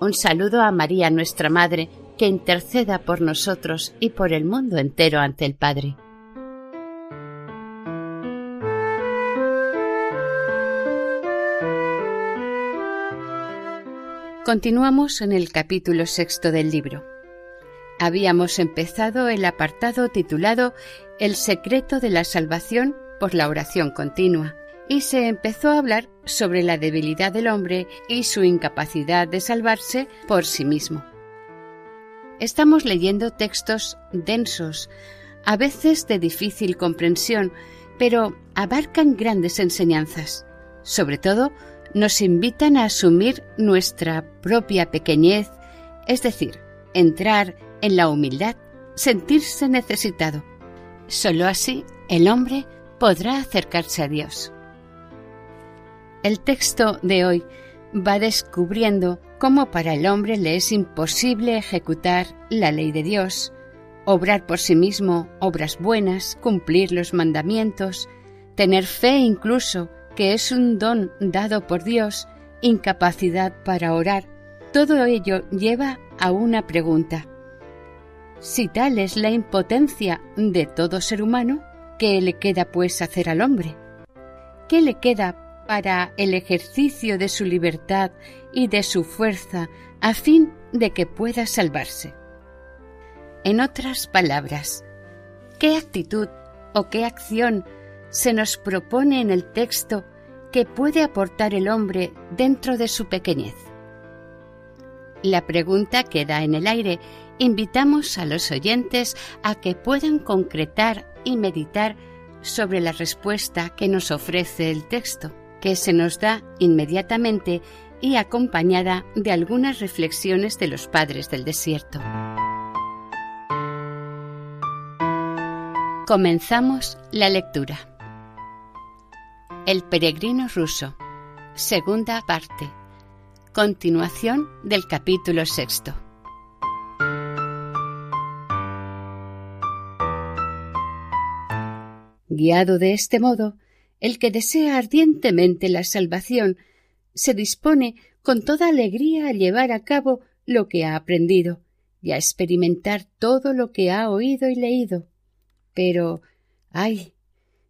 Un saludo a María nuestra Madre, que interceda por nosotros y por el mundo entero ante el Padre. Continuamos en el capítulo sexto del libro. Habíamos empezado el apartado titulado El secreto de la salvación por la oración continua y se empezó a hablar sobre la debilidad del hombre y su incapacidad de salvarse por sí mismo. Estamos leyendo textos densos, a veces de difícil comprensión, pero abarcan grandes enseñanzas. Sobre todo, nos invitan a asumir nuestra propia pequeñez, es decir, entrar en la humildad, sentirse necesitado. Solo así el hombre podrá acercarse a Dios. El texto de hoy va descubriendo cómo para el hombre le es imposible ejecutar la ley de Dios, obrar por sí mismo obras buenas, cumplir los mandamientos, tener fe incluso, que es un don dado por Dios, incapacidad para orar. Todo ello lleva a una pregunta. Si tal es la impotencia de todo ser humano, ¿qué le queda pues hacer al hombre? ¿Qué le queda para el ejercicio de su libertad y de su fuerza a fin de que pueda salvarse. En otras palabras, ¿qué actitud o qué acción se nos propone en el texto que puede aportar el hombre dentro de su pequeñez? La pregunta queda en el aire. Invitamos a los oyentes a que puedan concretar y meditar sobre la respuesta que nos ofrece el texto que se nos da inmediatamente y acompañada de algunas reflexiones de los padres del desierto. Comenzamos la lectura. El peregrino ruso, segunda parte, continuación del capítulo sexto. Guiado de este modo, el que desea ardientemente la salvación se dispone con toda alegría a llevar a cabo lo que ha aprendido y a experimentar todo lo que ha oído y leído. Pero, ay,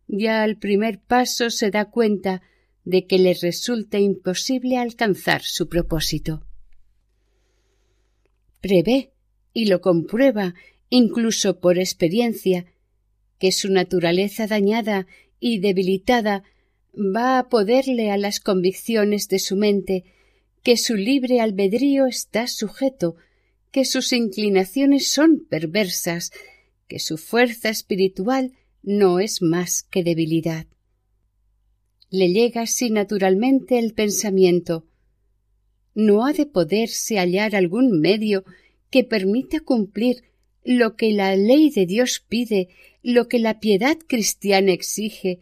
ya al primer paso se da cuenta de que le resulta imposible alcanzar su propósito. Prevé y lo comprueba, incluso por experiencia, que su naturaleza dañada y debilitada va a poderle a las convicciones de su mente que su libre albedrío está sujeto, que sus inclinaciones son perversas, que su fuerza espiritual no es más que debilidad. Le llega así naturalmente el pensamiento ¿No ha de poderse hallar algún medio que permita cumplir lo que la ley de Dios pide lo que la piedad cristiana exige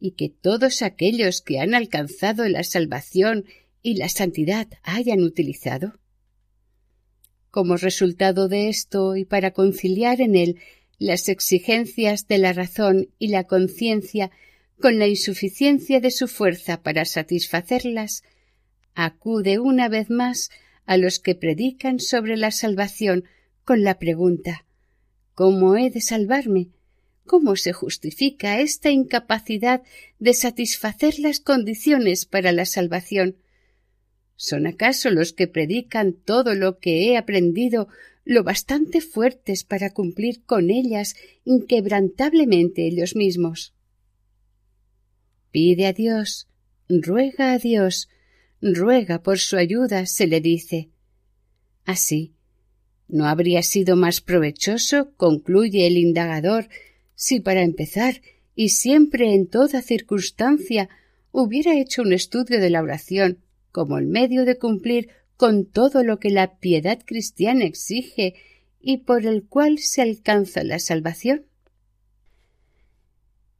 y que todos aquellos que han alcanzado la salvación y la santidad hayan utilizado? Como resultado de esto y para conciliar en él las exigencias de la razón y la conciencia con la insuficiencia de su fuerza para satisfacerlas, acude una vez más a los que predican sobre la salvación con la pregunta ¿Cómo he de salvarme? ¿Cómo se justifica esta incapacidad de satisfacer las condiciones para la salvación? ¿Son acaso los que predican todo lo que he aprendido lo bastante fuertes para cumplir con ellas inquebrantablemente ellos mismos? Pide a Dios, ruega a Dios, ruega por su ayuda, se le dice. Así, ¿no habría sido más provechoso, concluye el indagador, si para empezar y siempre en toda circunstancia hubiera hecho un estudio de la oración como el medio de cumplir con todo lo que la piedad cristiana exige y por el cual se alcanza la salvación.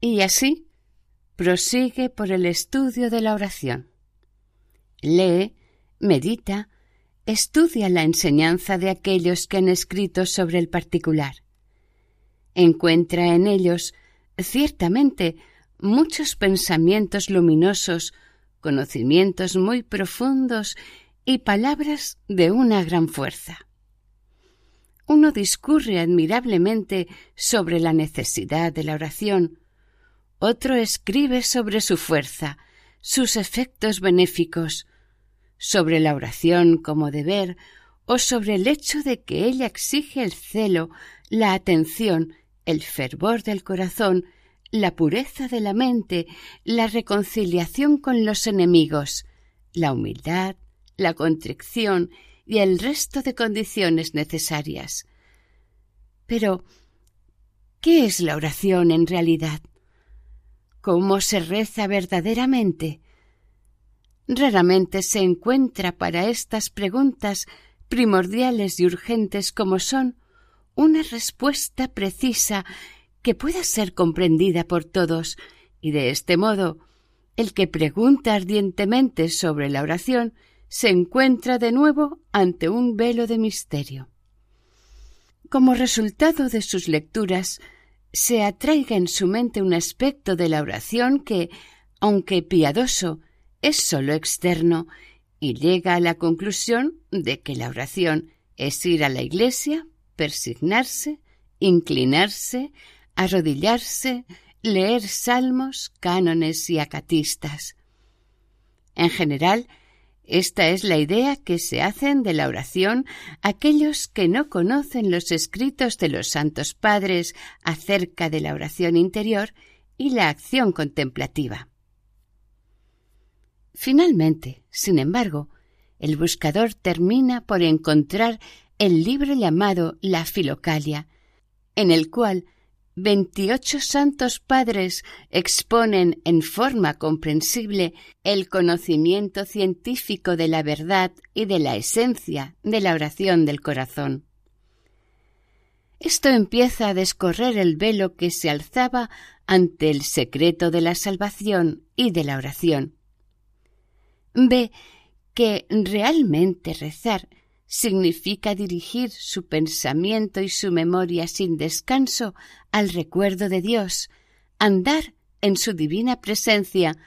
Y así prosigue por el estudio de la oración. Lee, medita, estudia la enseñanza de aquellos que han escrito sobre el particular. Encuentra en ellos, ciertamente, muchos pensamientos luminosos, conocimientos muy profundos y palabras de una gran fuerza. Uno discurre admirablemente sobre la necesidad de la oración, otro escribe sobre su fuerza, sus efectos benéficos, sobre la oración como deber o sobre el hecho de que ella exige el celo, la atención, el fervor del corazón, la pureza de la mente, la reconciliación con los enemigos, la humildad, la contrición y el resto de condiciones necesarias. Pero, ¿qué es la oración en realidad? ¿Cómo se reza verdaderamente? Raramente se encuentra para estas preguntas primordiales y urgentes como son una respuesta precisa que pueda ser comprendida por todos, y de este modo el que pregunta ardientemente sobre la oración se encuentra de nuevo ante un velo de misterio. Como resultado de sus lecturas, se atraiga en su mente un aspecto de la oración que, aunque piadoso, es sólo externo y llega a la conclusión de que la oración es ir a la iglesia, persignarse, inclinarse, arrodillarse, leer salmos, cánones y acatistas. En general, esta es la idea que se hacen de la oración aquellos que no conocen los escritos de los santos padres acerca de la oración interior y la acción contemplativa. Finalmente, sin embargo, el buscador termina por encontrar el libro llamado La Filocalia, en el cual veintiocho santos padres exponen en forma comprensible el conocimiento científico de la verdad y de la esencia de la oración del corazón. Esto empieza a descorrer el velo que se alzaba ante el secreto de la salvación y de la oración. Ve que realmente rezar significa dirigir su pensamiento y su memoria sin descanso al recuerdo de Dios, andar en su divina presencia,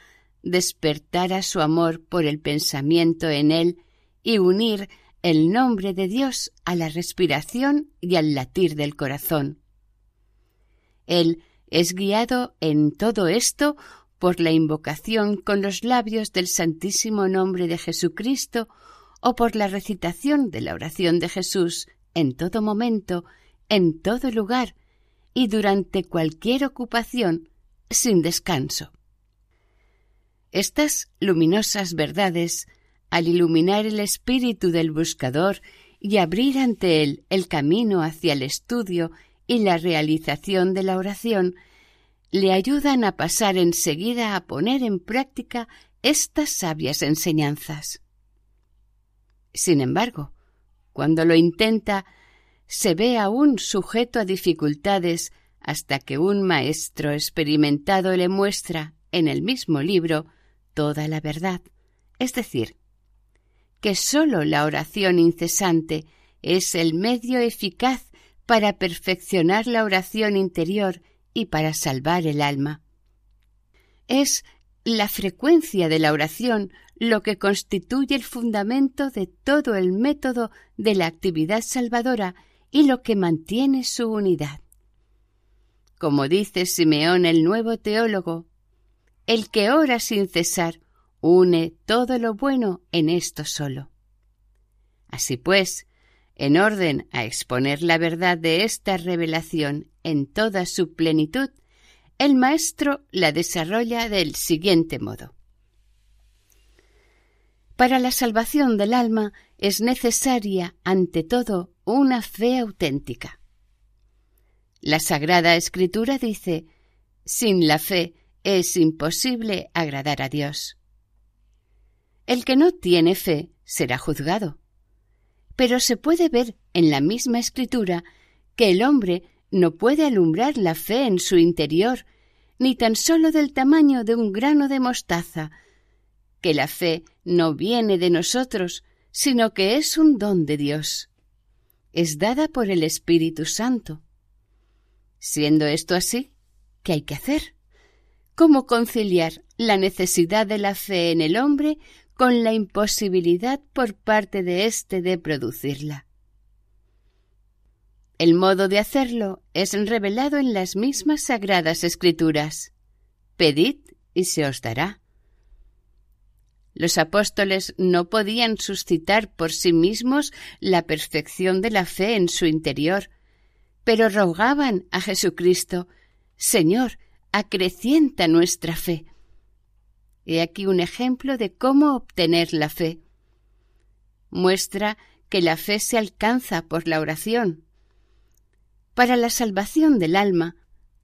despertar a su amor por el pensamiento en él y unir el nombre de Dios a la respiración y al latir del corazón. Él es guiado en todo esto por la invocación con los labios del Santísimo Nombre de Jesucristo o por la recitación de la oración de Jesús en todo momento, en todo lugar y durante cualquier ocupación, sin descanso. Estas luminosas verdades, al iluminar el espíritu del buscador y abrir ante él el camino hacia el estudio y la realización de la oración, le ayudan a pasar enseguida a poner en práctica estas sabias enseñanzas. Sin embargo, cuando lo intenta, se ve aún sujeto a dificultades hasta que un maestro experimentado le muestra en el mismo libro toda la verdad, es decir, que sólo la oración incesante es el medio eficaz para perfeccionar la oración interior y para salvar el alma. Es la frecuencia de la oración lo que constituye el fundamento de todo el método de la actividad salvadora y lo que mantiene su unidad. Como dice Simeón el nuevo teólogo, el que ora sin cesar une todo lo bueno en esto solo. Así pues, en orden a exponer la verdad de esta revelación en toda su plenitud, el maestro la desarrolla del siguiente modo. Para la salvación del alma es necesaria, ante todo, una fe auténtica. La Sagrada Escritura dice, sin la fe es imposible agradar a Dios. El que no tiene fe será juzgado. Pero se puede ver en la misma escritura que el hombre no puede alumbrar la fe en su interior, ni tan solo del tamaño de un grano de mostaza, que la fe no viene de nosotros, sino que es un don de Dios. Es dada por el Espíritu Santo. Siendo esto así, ¿qué hay que hacer? ¿Cómo conciliar la necesidad de la fe en el hombre con la imposibilidad por parte de éste de producirla? El modo de hacerlo es revelado en las mismas sagradas escrituras. Pedid y se os dará. Los apóstoles no podían suscitar por sí mismos la perfección de la fe en su interior, pero rogaban a Jesucristo, Señor, acrecienta nuestra fe. He aquí un ejemplo de cómo obtener la fe. Muestra que la fe se alcanza por la oración. Para la salvación del alma,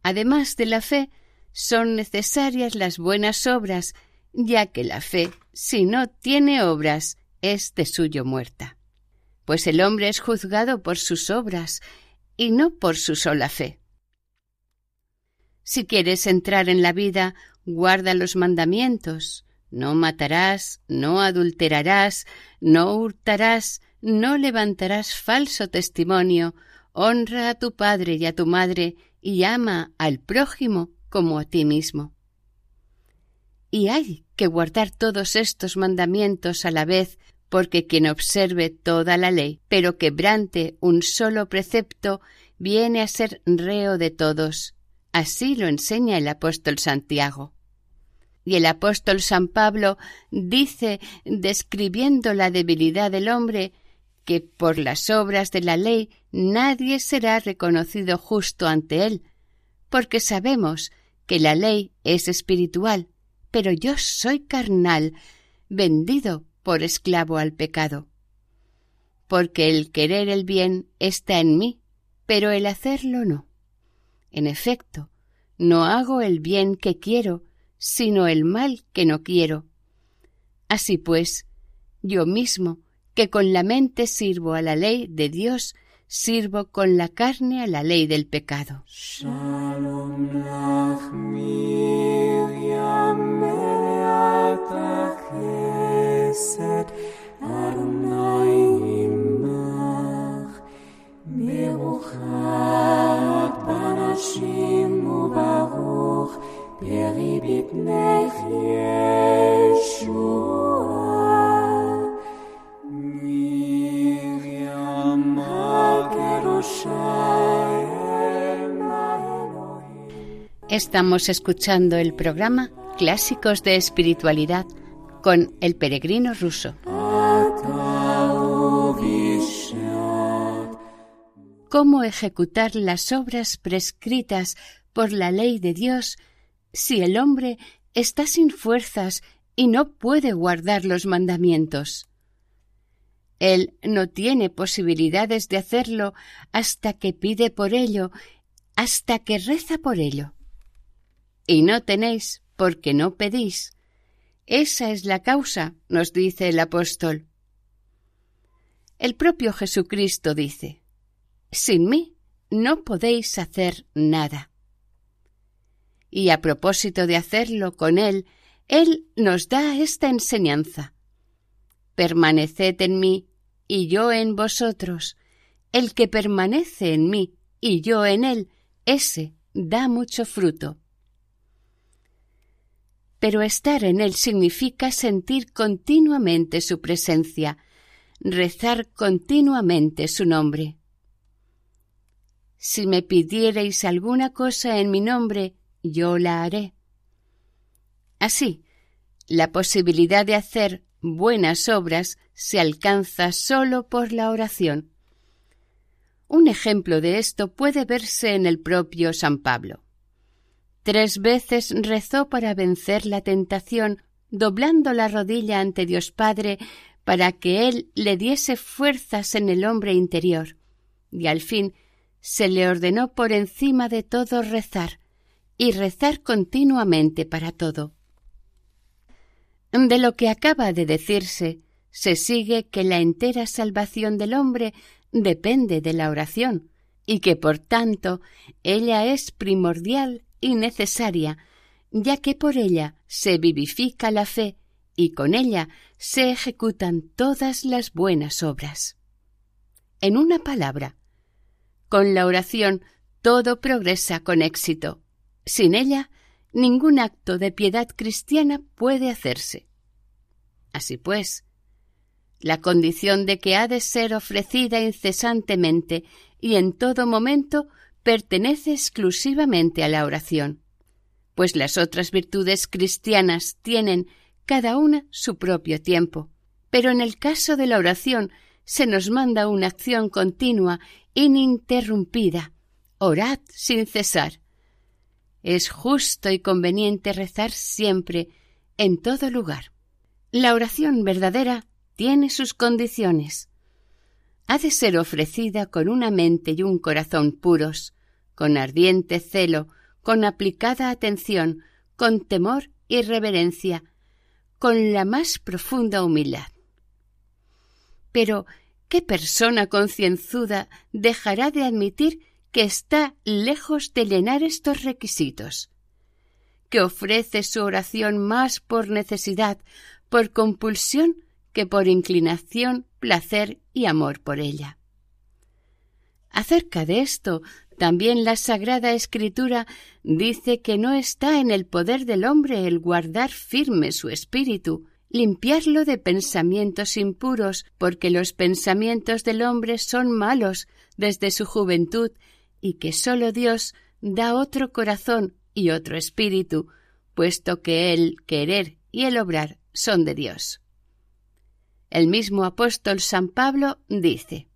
además de la fe, son necesarias las buenas obras, ya que la fe, si no tiene obras, es de suyo muerta. Pues el hombre es juzgado por sus obras y no por su sola fe. Si quieres entrar en la vida, guarda los mandamientos. No matarás, no adulterarás, no hurtarás, no levantarás falso testimonio, honra a tu padre y a tu madre, y ama al prójimo como a ti mismo. Y hay que guardar todos estos mandamientos a la vez, porque quien observe toda la ley, pero quebrante un solo precepto, viene a ser reo de todos. Así lo enseña el apóstol Santiago. Y el apóstol San Pablo dice, describiendo la debilidad del hombre, que por las obras de la ley nadie será reconocido justo ante él, porque sabemos que la ley es espiritual, pero yo soy carnal, vendido por esclavo al pecado. Porque el querer el bien está en mí, pero el hacerlo no. En efecto, no hago el bien que quiero, sino el mal que no quiero. Así pues, yo mismo, que con la mente sirvo a la ley de Dios, sirvo con la carne a la ley del pecado. Estamos escuchando el programa Clásicos de Espiritualidad con el peregrino ruso. ¿Cómo ejecutar las obras prescritas por la ley de Dios si el hombre está sin fuerzas y no puede guardar los mandamientos? Él no tiene posibilidades de hacerlo hasta que pide por ello, hasta que reza por ello. Y no tenéis porque no pedís. Esa es la causa, nos dice el apóstol. El propio Jesucristo dice, Sin mí no podéis hacer nada. Y a propósito de hacerlo con Él, Él nos da esta enseñanza. Permaneced en mí y yo en vosotros. El que permanece en mí y yo en Él, ese da mucho fruto pero estar en Él significa sentir continuamente su presencia, rezar continuamente su nombre. Si me pidierais alguna cosa en mi nombre, yo la haré. Así, la posibilidad de hacer buenas obras se alcanza sólo por la oración. Un ejemplo de esto puede verse en el propio San Pablo. Tres veces rezó para vencer la tentación, doblando la rodilla ante Dios Padre para que Él le diese fuerzas en el hombre interior. Y al fin se le ordenó por encima de todo rezar, y rezar continuamente para todo. De lo que acaba de decirse, se sigue que la entera salvación del hombre depende de la oración y que por tanto ella es primordial y necesaria, ya que por ella se vivifica la fe y con ella se ejecutan todas las buenas obras. En una palabra, con la oración todo progresa con éxito. Sin ella, ningún acto de piedad cristiana puede hacerse. Así pues, la condición de que ha de ser ofrecida incesantemente y en todo momento pertenece exclusivamente a la oración, pues las otras virtudes cristianas tienen cada una su propio tiempo, pero en el caso de la oración se nos manda una acción continua, ininterrumpida, orad sin cesar. Es justo y conveniente rezar siempre, en todo lugar. La oración verdadera tiene sus condiciones. Ha de ser ofrecida con una mente y un corazón puros, con ardiente celo, con aplicada atención, con temor y reverencia, con la más profunda humildad. Pero, ¿qué persona concienzuda dejará de admitir que está lejos de llenar estos requisitos? que ofrece su oración más por necesidad, por compulsión que por inclinación, placer y amor por ella. Acerca de esto, también la Sagrada Escritura dice que no está en el poder del hombre el guardar firme su espíritu, limpiarlo de pensamientos impuros, porque los pensamientos del hombre son malos desde su juventud, y que sólo Dios da otro corazón y otro espíritu, puesto que el querer y el obrar son de Dios. El mismo apóstol San Pablo dice,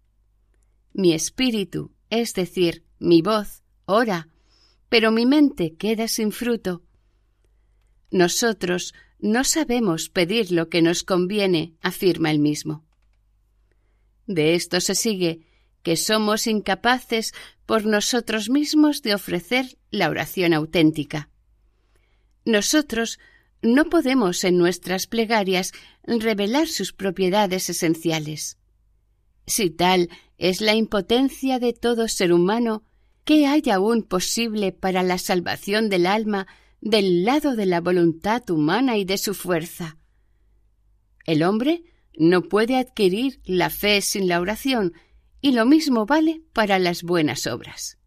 Mi espíritu, es decir, mi voz, ora, pero mi mente queda sin fruto. Nosotros no sabemos pedir lo que nos conviene, afirma el mismo. De esto se sigue que somos incapaces por nosotros mismos de ofrecer la oración auténtica. Nosotros no podemos en nuestras plegarias revelar sus propiedades esenciales. Si tal es la impotencia de todo ser humano, ¿qué hay aún posible para la salvación del alma del lado de la voluntad humana y de su fuerza? El hombre no puede adquirir la fe sin la oración, y lo mismo vale para las buenas obras.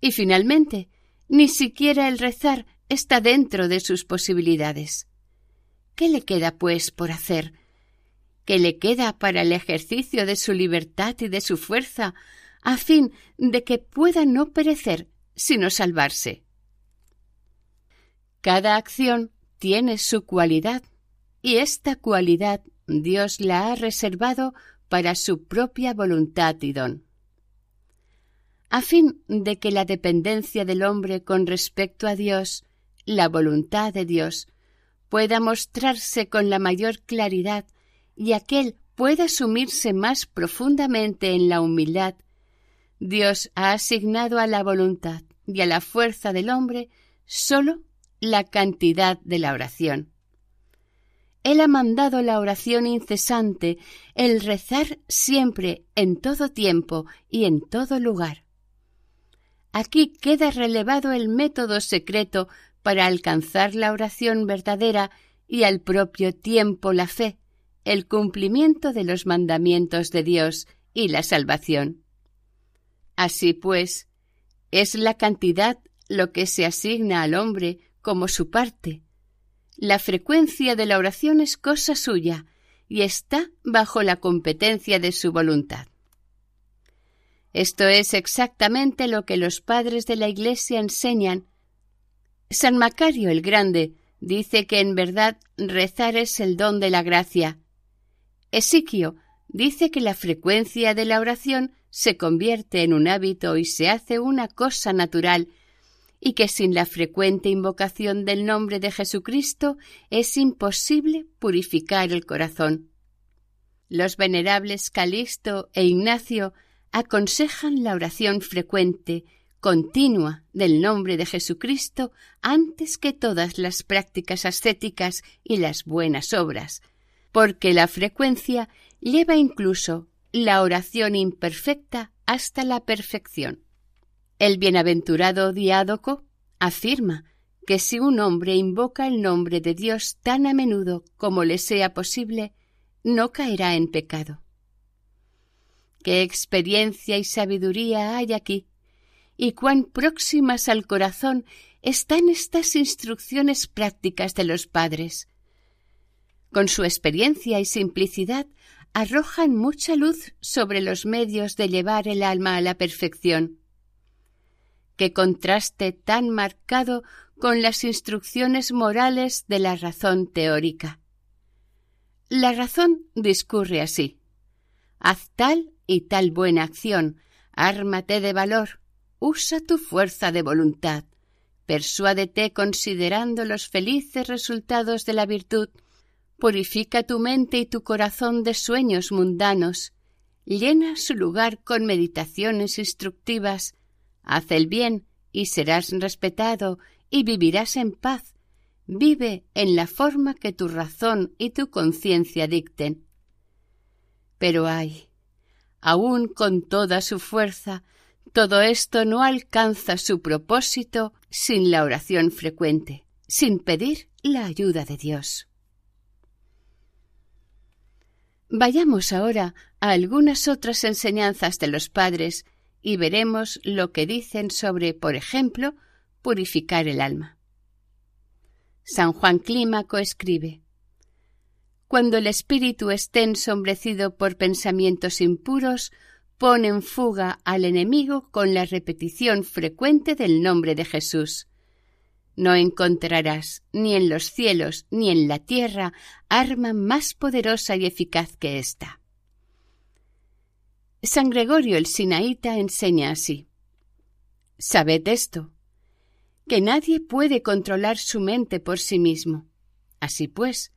Y finalmente, ni siquiera el rezar está dentro de sus posibilidades. ¿Qué le queda, pues, por hacer? ¿Qué le queda para el ejercicio de su libertad y de su fuerza, a fin de que pueda no perecer, sino salvarse? Cada acción tiene su cualidad, y esta cualidad Dios la ha reservado para su propia voluntad y don a fin de que la dependencia del hombre con respecto a Dios la voluntad de Dios pueda mostrarse con la mayor claridad y aquel pueda sumirse más profundamente en la humildad, Dios ha asignado a la voluntad y a la fuerza del hombre sólo la cantidad de la oración. Él ha mandado la oración incesante, el rezar siempre, en todo tiempo y en todo lugar. Aquí queda relevado el método secreto para alcanzar la oración verdadera y al propio tiempo la fe, el cumplimiento de los mandamientos de Dios y la salvación. Así pues, es la cantidad lo que se asigna al hombre como su parte. La frecuencia de la oración es cosa suya y está bajo la competencia de su voluntad. Esto es exactamente lo que los padres de la Iglesia enseñan San Macario el Grande dice que en verdad rezar es el don de la gracia. Esiquio dice que la frecuencia de la oración se convierte en un hábito y se hace una cosa natural, y que sin la frecuente invocación del nombre de Jesucristo es imposible purificar el corazón. Los venerables Calixto e Ignacio aconsejan la oración frecuente, continua del nombre de Jesucristo antes que todas las prácticas ascéticas y las buenas obras, porque la frecuencia lleva incluso la oración imperfecta hasta la perfección. El bienaventurado Diádoco afirma que si un hombre invoca el nombre de Dios tan a menudo como le sea posible, no caerá en pecado. Qué experiencia y sabiduría hay aquí, y cuán próximas al corazón están estas instrucciones prácticas de los padres. Con su experiencia y simplicidad arrojan mucha luz sobre los medios de llevar el alma a la perfección. Qué contraste tan marcado con las instrucciones morales de la razón teórica. La razón discurre así. Haz tal y tal buena acción, ármate de valor, usa tu fuerza de voluntad, persuádete considerando los felices resultados de la virtud, purifica tu mente y tu corazón de sueños mundanos, llena su lugar con meditaciones instructivas, haz el bien y serás respetado y vivirás en paz, vive en la forma que tu razón y tu conciencia dicten. Pero ay, aun con toda su fuerza, todo esto no alcanza su propósito sin la oración frecuente, sin pedir la ayuda de Dios. Vayamos ahora a algunas otras enseñanzas de los padres y veremos lo que dicen sobre, por ejemplo, purificar el alma. San Juan Clímaco escribe cuando el espíritu esté ensombrecido por pensamientos impuros, pone en fuga al enemigo con la repetición frecuente del nombre de Jesús. No encontrarás ni en los cielos ni en la tierra arma más poderosa y eficaz que ésta. San Gregorio el Sinaíta enseña así. Sabed esto, que nadie puede controlar su mente por sí mismo. Así pues,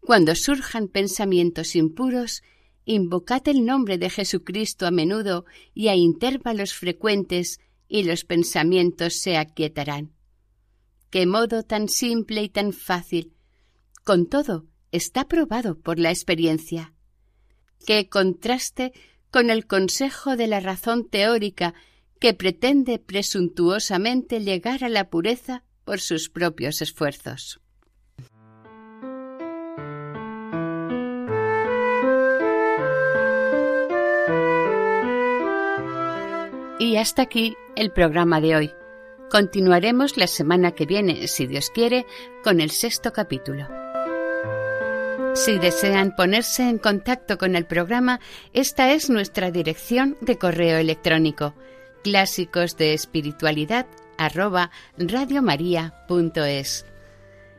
cuando surjan pensamientos impuros, invocad el nombre de Jesucristo a menudo y a intervalos frecuentes y los pensamientos se aquietarán. Qué modo tan simple y tan fácil. Con todo, está probado por la experiencia. Qué contraste con el consejo de la razón teórica que pretende presuntuosamente llegar a la pureza por sus propios esfuerzos. Y hasta aquí el programa de hoy. Continuaremos la semana que viene, si Dios quiere, con el sexto capítulo. Si desean ponerse en contacto con el programa, esta es nuestra dirección de correo electrónico clásicos de espiritualidad